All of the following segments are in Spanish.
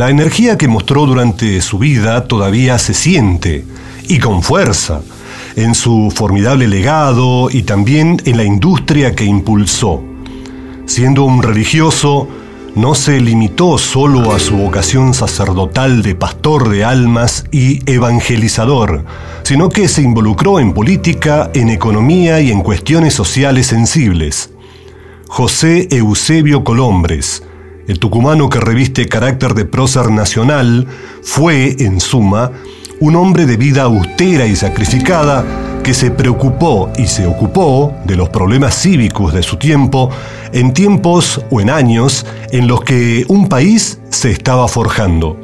La energía que mostró durante su vida todavía se siente, y con fuerza, en su formidable legado y también en la industria que impulsó. Siendo un religioso, no se limitó solo a su vocación sacerdotal de pastor de almas y evangelizador, sino que se involucró en política, en economía y en cuestiones sociales sensibles. José Eusebio Colombres, el tucumano que reviste carácter de prócer nacional fue, en suma, un hombre de vida austera y sacrificada que se preocupó y se ocupó de los problemas cívicos de su tiempo en tiempos o en años en los que un país se estaba forjando.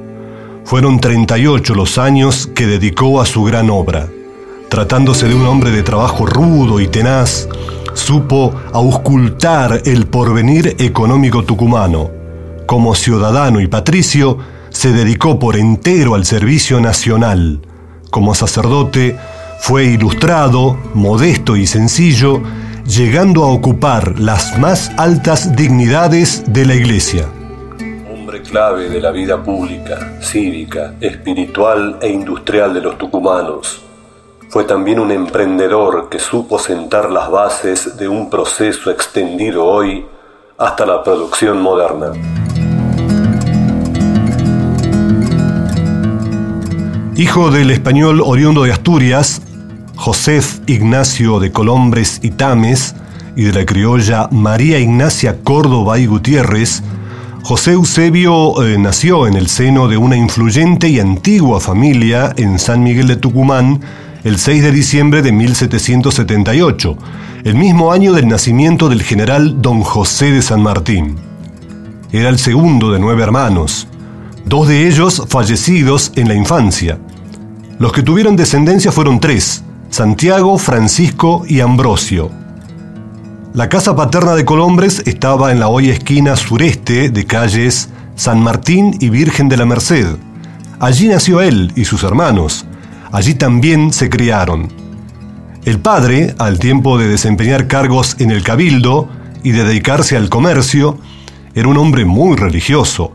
Fueron 38 los años que dedicó a su gran obra. Tratándose de un hombre de trabajo rudo y tenaz, supo auscultar el porvenir económico tucumano como ciudadano y patricio, se dedicó por entero al servicio nacional. Como sacerdote, fue ilustrado, modesto y sencillo, llegando a ocupar las más altas dignidades de la Iglesia. Hombre clave de la vida pública, cívica, espiritual e industrial de los tucumanos. Fue también un emprendedor que supo sentar las bases de un proceso extendido hoy hasta la producción moderna. Hijo del español oriundo de Asturias, Josef Ignacio de Colombres y Tames, y de la criolla María Ignacia Córdoba y Gutiérrez, José Eusebio eh, nació en el seno de una influyente y antigua familia en San Miguel de Tucumán el 6 de diciembre de 1778, el mismo año del nacimiento del general don José de San Martín. Era el segundo de nueve hermanos, dos de ellos fallecidos en la infancia. Los que tuvieron descendencia fueron tres, Santiago, Francisco y Ambrosio. La casa paterna de Colombres estaba en la hoy esquina sureste de calles San Martín y Virgen de la Merced. Allí nació él y sus hermanos. Allí también se criaron. El padre, al tiempo de desempeñar cargos en el cabildo y de dedicarse al comercio, era un hombre muy religioso,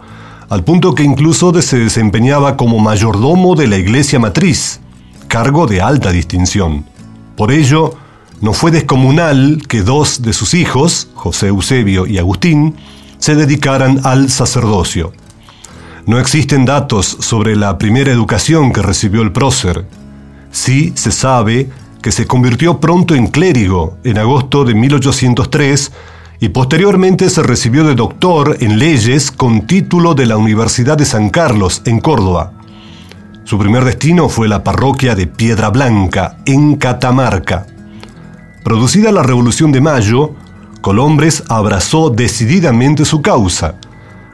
al punto que incluso se desempeñaba como mayordomo de la iglesia matriz, cargo de alta distinción. Por ello, no fue descomunal que dos de sus hijos, José Eusebio y Agustín, se dedicaran al sacerdocio. No existen datos sobre la primera educación que recibió el prócer. Sí se sabe que se convirtió pronto en clérigo en agosto de 1803 y posteriormente se recibió de doctor en leyes con título de la Universidad de San Carlos, en Córdoba. Su primer destino fue la parroquia de Piedra Blanca, en Catamarca. Producida la Revolución de Mayo, Colombres abrazó decididamente su causa.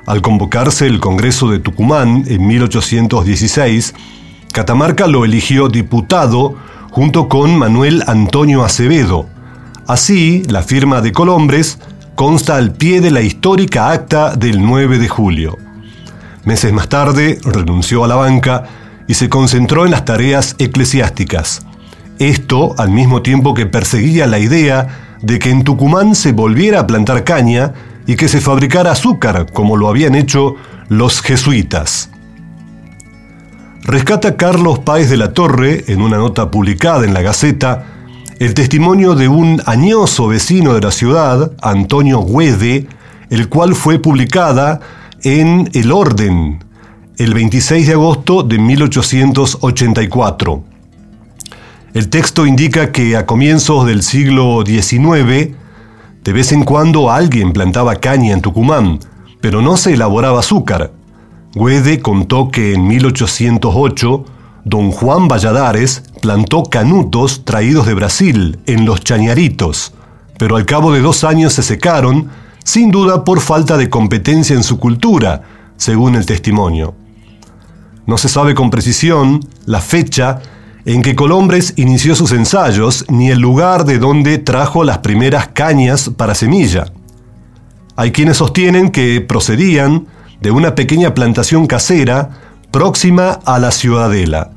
Al convocarse el Congreso de Tucumán en 1816, Catamarca lo eligió diputado junto con Manuel Antonio Acevedo. Así, la firma de Colombres consta al pie de la histórica acta del 9 de julio. Meses más tarde renunció a la banca y se concentró en las tareas eclesiásticas. Esto al mismo tiempo que perseguía la idea de que en Tucumán se volviera a plantar caña y que se fabricara azúcar como lo habían hecho los jesuitas. Rescata Carlos Páez de la Torre, en una nota publicada en la Gaceta, el testimonio de un añoso vecino de la ciudad, Antonio Güede, el cual fue publicada en El Orden el 26 de agosto de 1884. El texto indica que a comienzos del siglo XIX, de vez en cuando alguien plantaba caña en Tucumán, pero no se elaboraba azúcar. Güede contó que en 1808 don Juan Valladares plantó canutos traídos de Brasil en los chañaritos, pero al cabo de dos años se secaron, sin duda por falta de competencia en su cultura, según el testimonio. No se sabe con precisión la fecha en que Colombres inició sus ensayos ni el lugar de donde trajo las primeras cañas para semilla. Hay quienes sostienen que procedían de una pequeña plantación casera próxima a la ciudadela.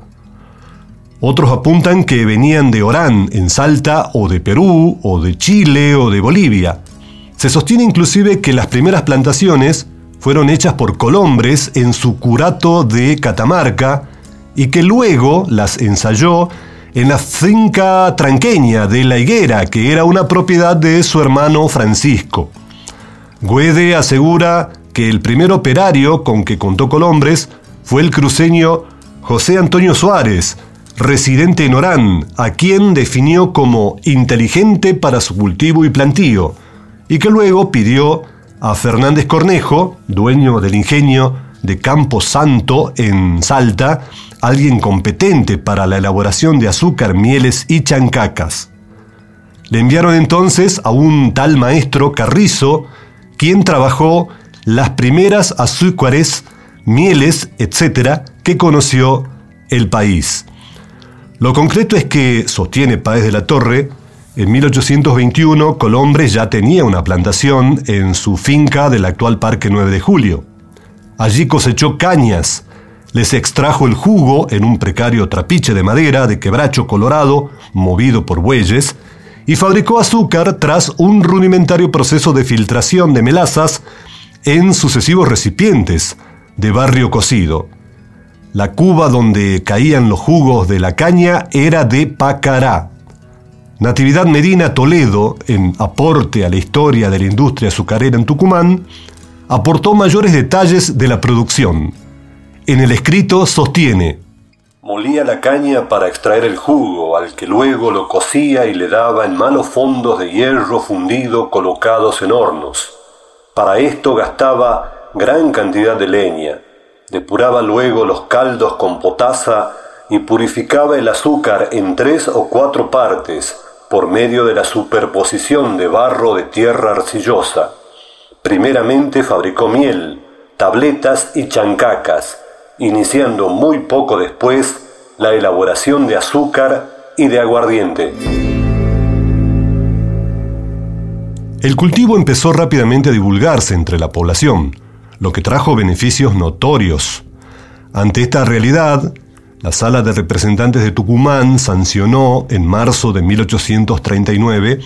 Otros apuntan que venían de Orán, en Salta, o de Perú, o de Chile, o de Bolivia. Se sostiene inclusive que las primeras plantaciones fueron hechas por Colombres en su curato de Catamarca, y que luego las ensayó en la finca tranqueña de La Higuera, que era una propiedad de su hermano Francisco. Guede asegura que el primer operario con que contó Colombres fue el cruceño José Antonio Suárez, residente en Orán, a quien definió como inteligente para su cultivo y plantío, y que luego pidió a Fernández Cornejo, dueño del ingenio de Campo Santo en Salta, alguien competente para la elaboración de azúcar, mieles y chancacas. Le enviaron entonces a un tal maestro Carrizo, quien trabajó las primeras azúcares, mieles, etc., que conoció el país. Lo concreto es que, sostiene Páez de la Torre, en 1821 Colombres ya tenía una plantación en su finca del actual Parque 9 de Julio. Allí cosechó cañas, les extrajo el jugo en un precario trapiche de madera de quebracho colorado, movido por bueyes, y fabricó azúcar tras un rudimentario proceso de filtración de melazas en sucesivos recipientes de barrio cocido. La cuba donde caían los jugos de la caña era de Pacará. Natividad Medina Toledo, en aporte a la historia de la industria azucarera en Tucumán, aportó mayores detalles de la producción. En el escrito sostiene, Molía la caña para extraer el jugo, al que luego lo cocía y le daba en malos fondos de hierro fundido colocados en hornos. Para esto gastaba gran cantidad de leña, depuraba luego los caldos con potasa y purificaba el azúcar en tres o cuatro partes por medio de la superposición de barro de tierra arcillosa. Primeramente fabricó miel, tabletas y chancacas, iniciando muy poco después la elaboración de azúcar y de aguardiente. El cultivo empezó rápidamente a divulgarse entre la población, lo que trajo beneficios notorios. Ante esta realidad, la Sala de Representantes de Tucumán sancionó en marzo de 1839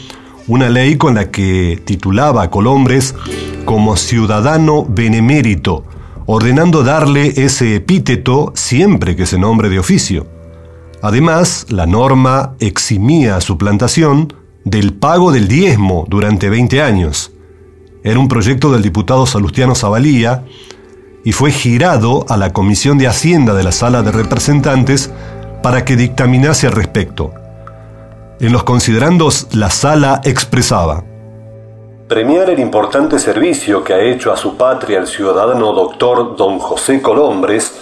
una ley con la que titulaba a Colombres como ciudadano benemérito, ordenando darle ese epíteto siempre que se nombre de oficio. Además, la norma eximía su plantación del pago del diezmo durante 20 años. Era un proyecto del diputado Salustiano Zavalía y fue girado a la Comisión de Hacienda de la Sala de Representantes para que dictaminase al respecto. En los considerandos, la Sala expresaba, Premiar el importante servicio que ha hecho a su patria el ciudadano doctor don José Colombres,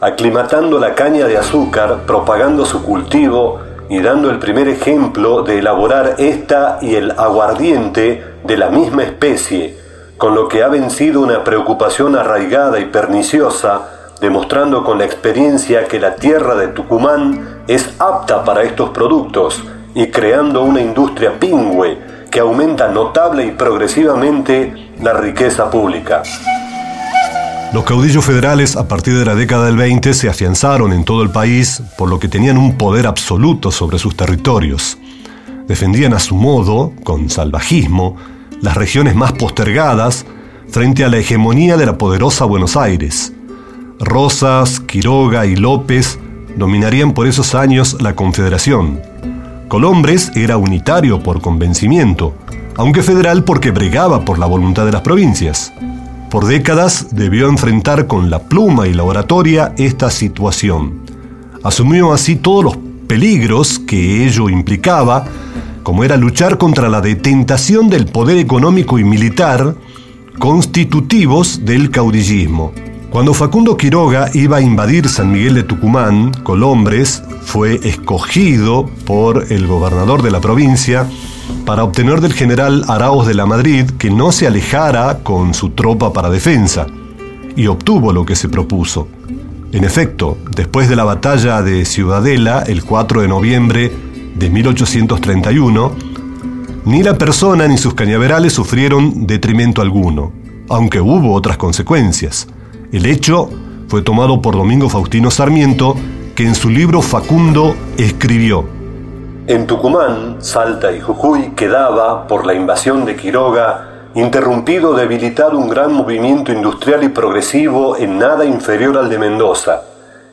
aclimatando la caña de azúcar, propagando su cultivo y dando el primer ejemplo de elaborar esta y el aguardiente de la misma especie, con lo que ha vencido una preocupación arraigada y perniciosa, demostrando con la experiencia que la tierra de Tucumán es apta para estos productos y creando una industria pingüe que aumenta notable y progresivamente la riqueza pública. Los caudillos federales a partir de la década del 20 se afianzaron en todo el país, por lo que tenían un poder absoluto sobre sus territorios. Defendían a su modo, con salvajismo, las regiones más postergadas frente a la hegemonía de la poderosa Buenos Aires. Rosas, Quiroga y López dominarían por esos años la Confederación. Colombres era unitario por convencimiento, aunque federal porque bregaba por la voluntad de las provincias. Por décadas debió enfrentar con la pluma y la oratoria esta situación. Asumió así todos los peligros que ello implicaba, como era luchar contra la detentación del poder económico y militar, constitutivos del caudillismo. Cuando Facundo Quiroga iba a invadir San Miguel de Tucumán, Colombres fue escogido por el gobernador de la provincia para obtener del general Arauz de la Madrid que no se alejara con su tropa para defensa, y obtuvo lo que se propuso. En efecto, después de la batalla de Ciudadela, el 4 de noviembre de 1831, ni la persona ni sus cañaverales sufrieron detrimento alguno, aunque hubo otras consecuencias. El hecho fue tomado por Domingo Faustino Sarmiento, que en su libro Facundo escribió, En Tucumán, Salta y Jujuy quedaba, por la invasión de Quiroga, interrumpido debilitado un gran movimiento industrial y progresivo en nada inferior al de Mendoza.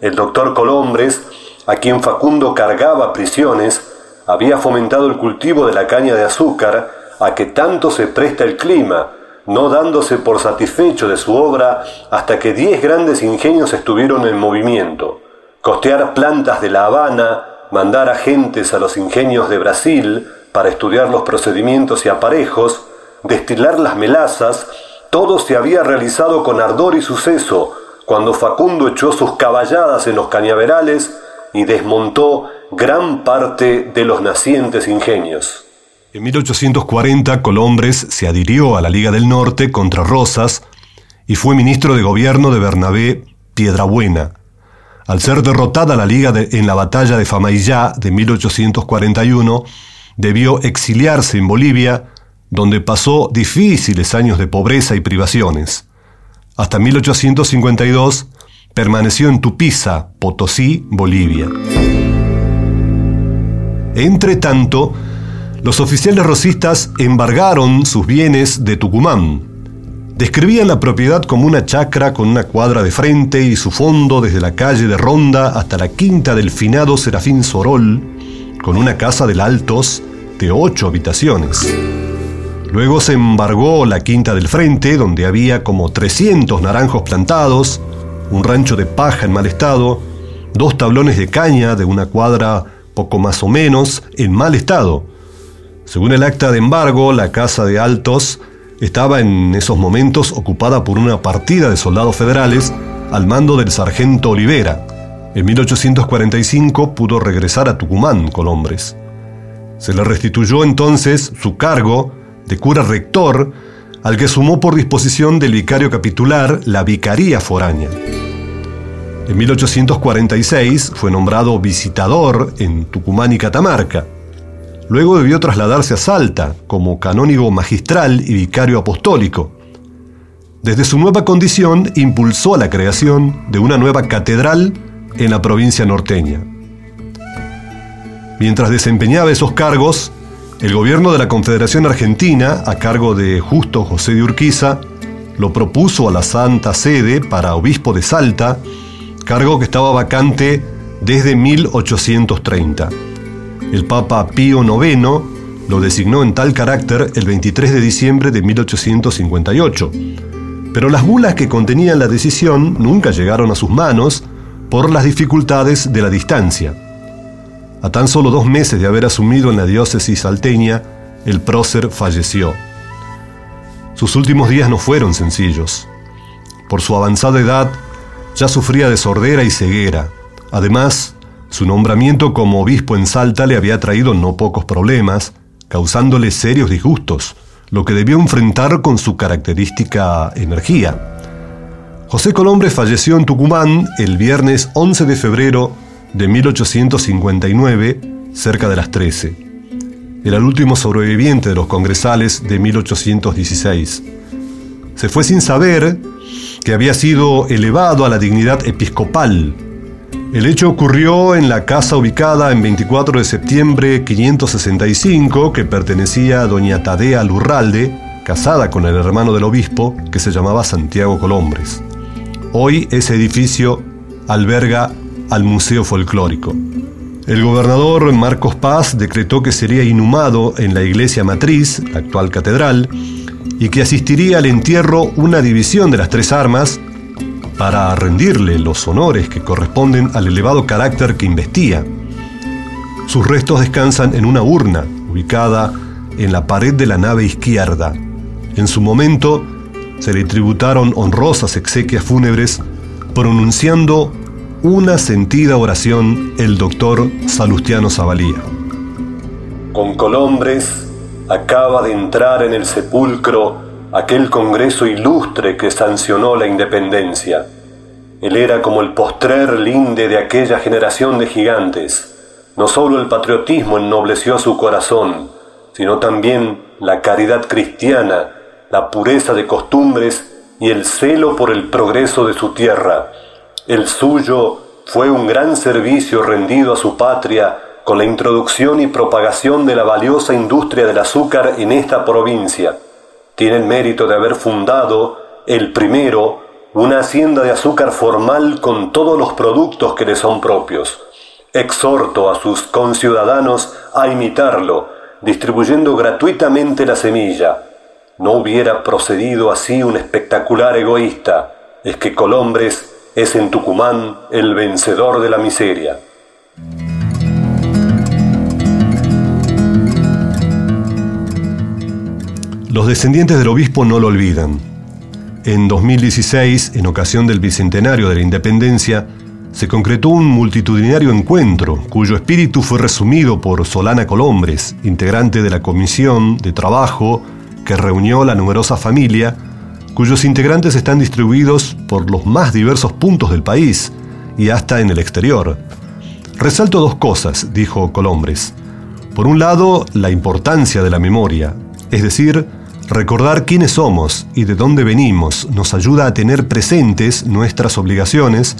El doctor Colombres, a quien Facundo cargaba prisiones, había fomentado el cultivo de la caña de azúcar, a que tanto se presta el clima, no dándose por satisfecho de su obra hasta que diez grandes ingenios estuvieron en movimiento. Costear plantas de La Habana, mandar agentes a los ingenios de Brasil para estudiar los procedimientos y aparejos, destilar las melazas, todo se había realizado con ardor y suceso, cuando Facundo echó sus caballadas en los cañaverales y desmontó gran parte de los nacientes ingenios. En 1840 Colombres se adhirió a la Liga del Norte contra Rosas y fue ministro de gobierno de Bernabé Piedrabuena. Al ser derrotada la Liga en la batalla de Famaillá de 1841, debió exiliarse en Bolivia donde pasó difíciles años de pobreza y privaciones. Hasta 1852 permaneció en Tupiza, Potosí, Bolivia. Entre tanto, los oficiales rosistas embargaron sus bienes de Tucumán. Describían la propiedad como una chacra con una cuadra de frente y su fondo desde la calle de Ronda hasta la quinta del finado Serafín Sorol, con una casa del Altos de ocho habitaciones. Luego se embargó la quinta del frente, donde había como 300 naranjos plantados, un rancho de paja en mal estado, dos tablones de caña de una cuadra poco más o menos en mal estado. Según el acta de embargo, la casa de Altos estaba en esos momentos ocupada por una partida de soldados federales al mando del sargento Olivera. En 1845 pudo regresar a Tucumán, Colombres. Se le restituyó entonces su cargo de cura rector, al que sumó por disposición del vicario capitular la vicaría foránea. En 1846 fue nombrado visitador en Tucumán y Catamarca. Luego debió trasladarse a Salta como canónigo magistral y vicario apostólico. Desde su nueva condición impulsó la creación de una nueva catedral en la provincia norteña. Mientras desempeñaba esos cargos, el gobierno de la Confederación Argentina, a cargo de Justo José de Urquiza, lo propuso a la Santa Sede para obispo de Salta, cargo que estaba vacante desde 1830. El Papa Pío IX lo designó en tal carácter el 23 de diciembre de 1858. Pero las bulas que contenían la decisión nunca llegaron a sus manos por las dificultades de la distancia. A tan solo dos meses de haber asumido en la diócesis salteña, el prócer falleció. Sus últimos días no fueron sencillos. Por su avanzada edad, ya sufría de sordera y ceguera. Además, su nombramiento como obispo en Salta le había traído no pocos problemas, causándole serios disgustos, lo que debió enfrentar con su característica energía. José Colombre falleció en Tucumán el viernes 11 de febrero de 1859, cerca de las 13. Era el último sobreviviente de los congresales de 1816. Se fue sin saber que había sido elevado a la dignidad episcopal. El hecho ocurrió en la casa ubicada en 24 de septiembre 565 que pertenecía a doña Tadea Lurralde, casada con el hermano del obispo que se llamaba Santiago Colombres. Hoy ese edificio alberga al Museo Folclórico. El gobernador Marcos Paz decretó que sería inhumado en la iglesia matriz, la actual catedral, y que asistiría al entierro una división de las tres armas para rendirle los honores que corresponden al elevado carácter que investía. Sus restos descansan en una urna ubicada en la pared de la nave izquierda. En su momento, se le tributaron honrosas exequias fúnebres, pronunciando una sentida oración el doctor Salustiano Zavalía. Con Colombres acaba de entrar en el sepulcro aquel Congreso ilustre que sancionó la independencia. Él era como el postrer linde de aquella generación de gigantes. No solo el patriotismo ennobleció su corazón, sino también la caridad cristiana, la pureza de costumbres y el celo por el progreso de su tierra. El suyo fue un gran servicio rendido a su patria con la introducción y propagación de la valiosa industria del azúcar en esta provincia. Tiene el mérito de haber fundado, el primero, una hacienda de azúcar formal con todos los productos que le son propios. Exhorto a sus conciudadanos a imitarlo, distribuyendo gratuitamente la semilla, no hubiera procedido así un espectacular egoísta, es que Colombres es en Tucumán el vencedor de la miseria. Los descendientes del obispo no lo olvidan. En 2016, en ocasión del bicentenario de la independencia, se concretó un multitudinario encuentro cuyo espíritu fue resumido por Solana Colombres, integrante de la Comisión de Trabajo que reunió la numerosa familia, cuyos integrantes están distribuidos por los más diversos puntos del país y hasta en el exterior. Resalto dos cosas, dijo Colombres. Por un lado, la importancia de la memoria, es decir, recordar quiénes somos y de dónde venimos nos ayuda a tener presentes nuestras obligaciones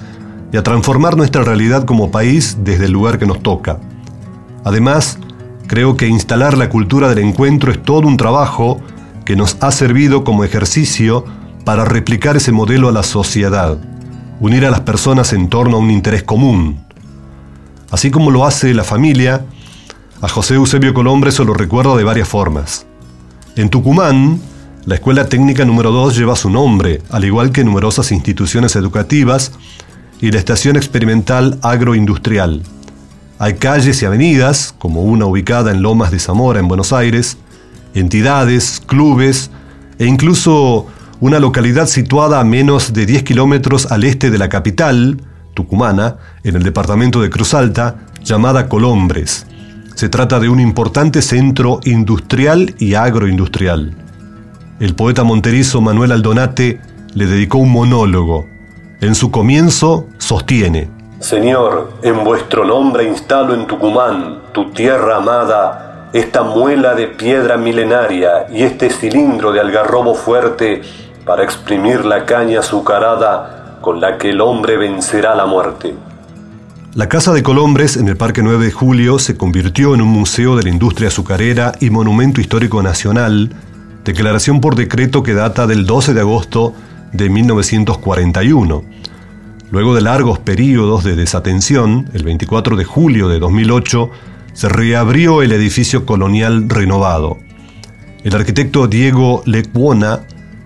y a transformar nuestra realidad como país desde el lugar que nos toca. Además, creo que instalar la cultura del encuentro es todo un trabajo que nos ha servido como ejercicio para replicar ese modelo a la sociedad, unir a las personas en torno a un interés común. Así como lo hace la familia, a José Eusebio Colombre se lo recuerda de varias formas. En Tucumán, la Escuela Técnica número 2 lleva su nombre, al igual que numerosas instituciones educativas y la Estación Experimental Agroindustrial. Hay calles y avenidas, como una ubicada en Lomas de Zamora, en Buenos Aires, entidades, clubes e incluso una localidad situada a menos de 10 kilómetros al este de la capital, tucumana, en el departamento de Cruz Alta, llamada Colombres. Se trata de un importante centro industrial y agroindustrial. El poeta monterizo Manuel Aldonate le dedicó un monólogo. En su comienzo sostiene, Señor, en vuestro nombre instalo en Tucumán, tu tierra amada, esta muela de piedra milenaria y este cilindro de algarrobo fuerte para exprimir la caña azucarada con la que el hombre vencerá la muerte. La Casa de Colombres en el Parque 9 de Julio se convirtió en un museo de la industria azucarera y monumento histórico nacional, declaración por decreto que data del 12 de agosto de 1941. Luego de largos periodos de desatención, el 24 de julio de 2008, se reabrió el edificio colonial renovado. El arquitecto Diego Lecuona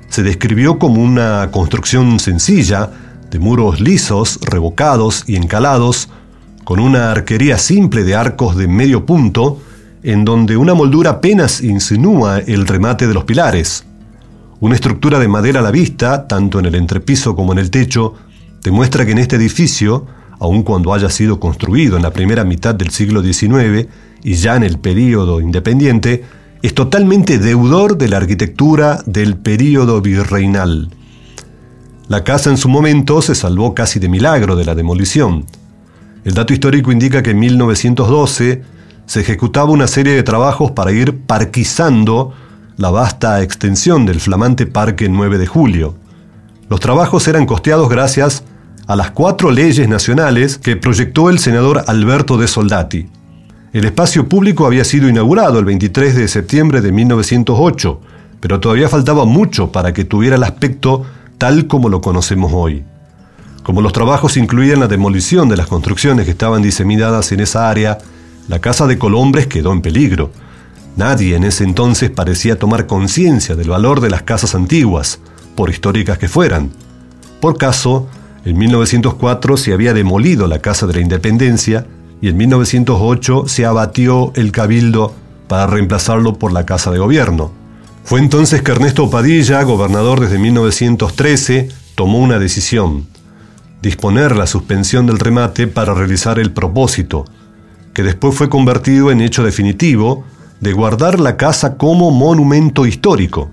se describió como una construcción sencilla, de muros lisos, revocados y encalados, con una arquería simple de arcos de medio punto, en donde una moldura apenas insinúa el remate de los pilares. Una estructura de madera a la vista, tanto en el entrepiso como en el techo, demuestra que en este edificio aun cuando haya sido construido en la primera mitad del siglo XIX y ya en el período independiente, es totalmente deudor de la arquitectura del período virreinal. La casa en su momento se salvó casi de milagro de la demolición. El dato histórico indica que en 1912 se ejecutaba una serie de trabajos para ir parquizando la vasta extensión del flamante Parque 9 de Julio. Los trabajos eran costeados gracias a las cuatro leyes nacionales que proyectó el senador Alberto de Soldati. El espacio público había sido inaugurado el 23 de septiembre de 1908, pero todavía faltaba mucho para que tuviera el aspecto tal como lo conocemos hoy. Como los trabajos incluían la demolición de las construcciones que estaban diseminadas en esa área, la casa de Colombres quedó en peligro. Nadie en ese entonces parecía tomar conciencia del valor de las casas antiguas, por históricas que fueran. Por caso, en 1904 se había demolido la Casa de la Independencia y en 1908 se abatió el cabildo para reemplazarlo por la Casa de Gobierno. Fue entonces que Ernesto Padilla, gobernador desde 1913, tomó una decisión, disponer la suspensión del remate para realizar el propósito, que después fue convertido en hecho definitivo, de guardar la casa como monumento histórico.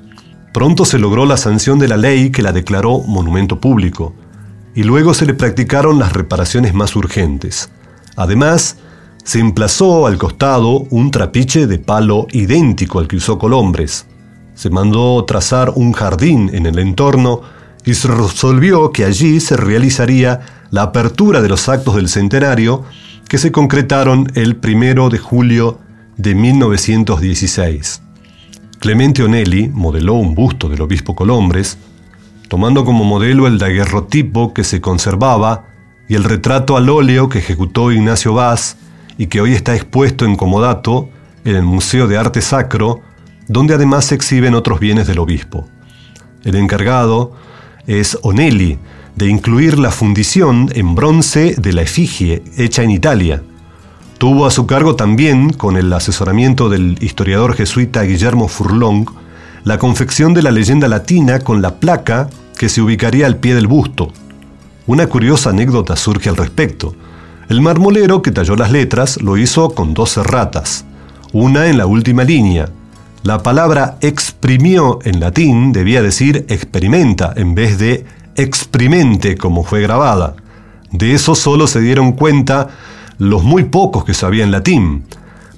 Pronto se logró la sanción de la ley que la declaró monumento público, y luego se le practicaron las reparaciones más urgentes. Además, se emplazó al costado un trapiche de palo idéntico al que usó Colombres. Se mandó trazar un jardín en el entorno y se resolvió que allí se realizaría la apertura de los actos del centenario que se concretaron el primero de julio de 1916. Clemente Onelli modeló un busto del obispo Colombres, tomando como modelo el daguerrotipo que se conservaba y el retrato al óleo que ejecutó Ignacio Vaz y que hoy está expuesto en Comodato, en el Museo de Arte Sacro, donde además se exhiben otros bienes del obispo. El encargado es Onelli, de incluir la fundición en bronce de la efigie hecha en Italia. Tuvo a su cargo también, con el asesoramiento del historiador jesuita Guillermo Furlong, la confección de la leyenda latina con la placa que se ubicaría al pie del busto. Una curiosa anécdota surge al respecto. El marmolero que talló las letras lo hizo con dos ratas, una en la última línea. La palabra exprimió en latín debía decir experimenta en vez de exprimente como fue grabada. De eso solo se dieron cuenta los muy pocos que sabían latín,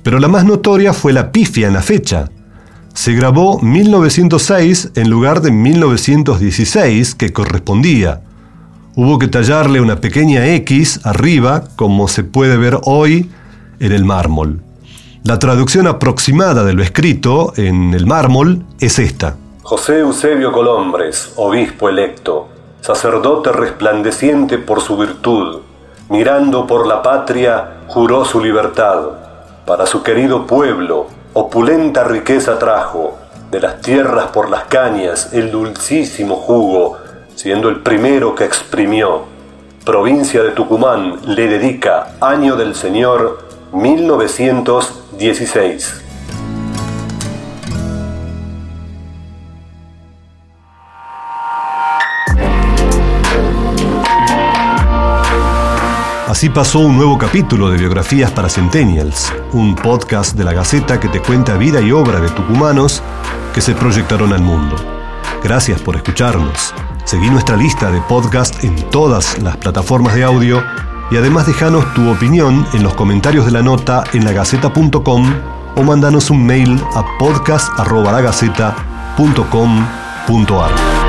pero la más notoria fue la pifia en la fecha. Se grabó 1906 en lugar de 1916 que correspondía. Hubo que tallarle una pequeña X arriba, como se puede ver hoy en el mármol. La traducción aproximada de lo escrito en el mármol es esta. José Eusebio Colombres, obispo electo, sacerdote resplandeciente por su virtud, mirando por la patria, juró su libertad. Para su querido pueblo, opulenta riqueza trajo, de las tierras por las cañas el dulcísimo jugo, siendo el primero que exprimió. Provincia de Tucumán le dedica Año del Señor 1916. Así pasó un nuevo capítulo de Biografías para Centennials, un podcast de la Gaceta que te cuenta vida y obra de tucumanos que se proyectaron al mundo. Gracias por escucharnos. Seguí nuestra lista de podcast en todas las plataformas de audio y además dejanos tu opinión en los comentarios de la nota en lagaceta.com o mandanos un mail a podcast.lagaceta.com.ar.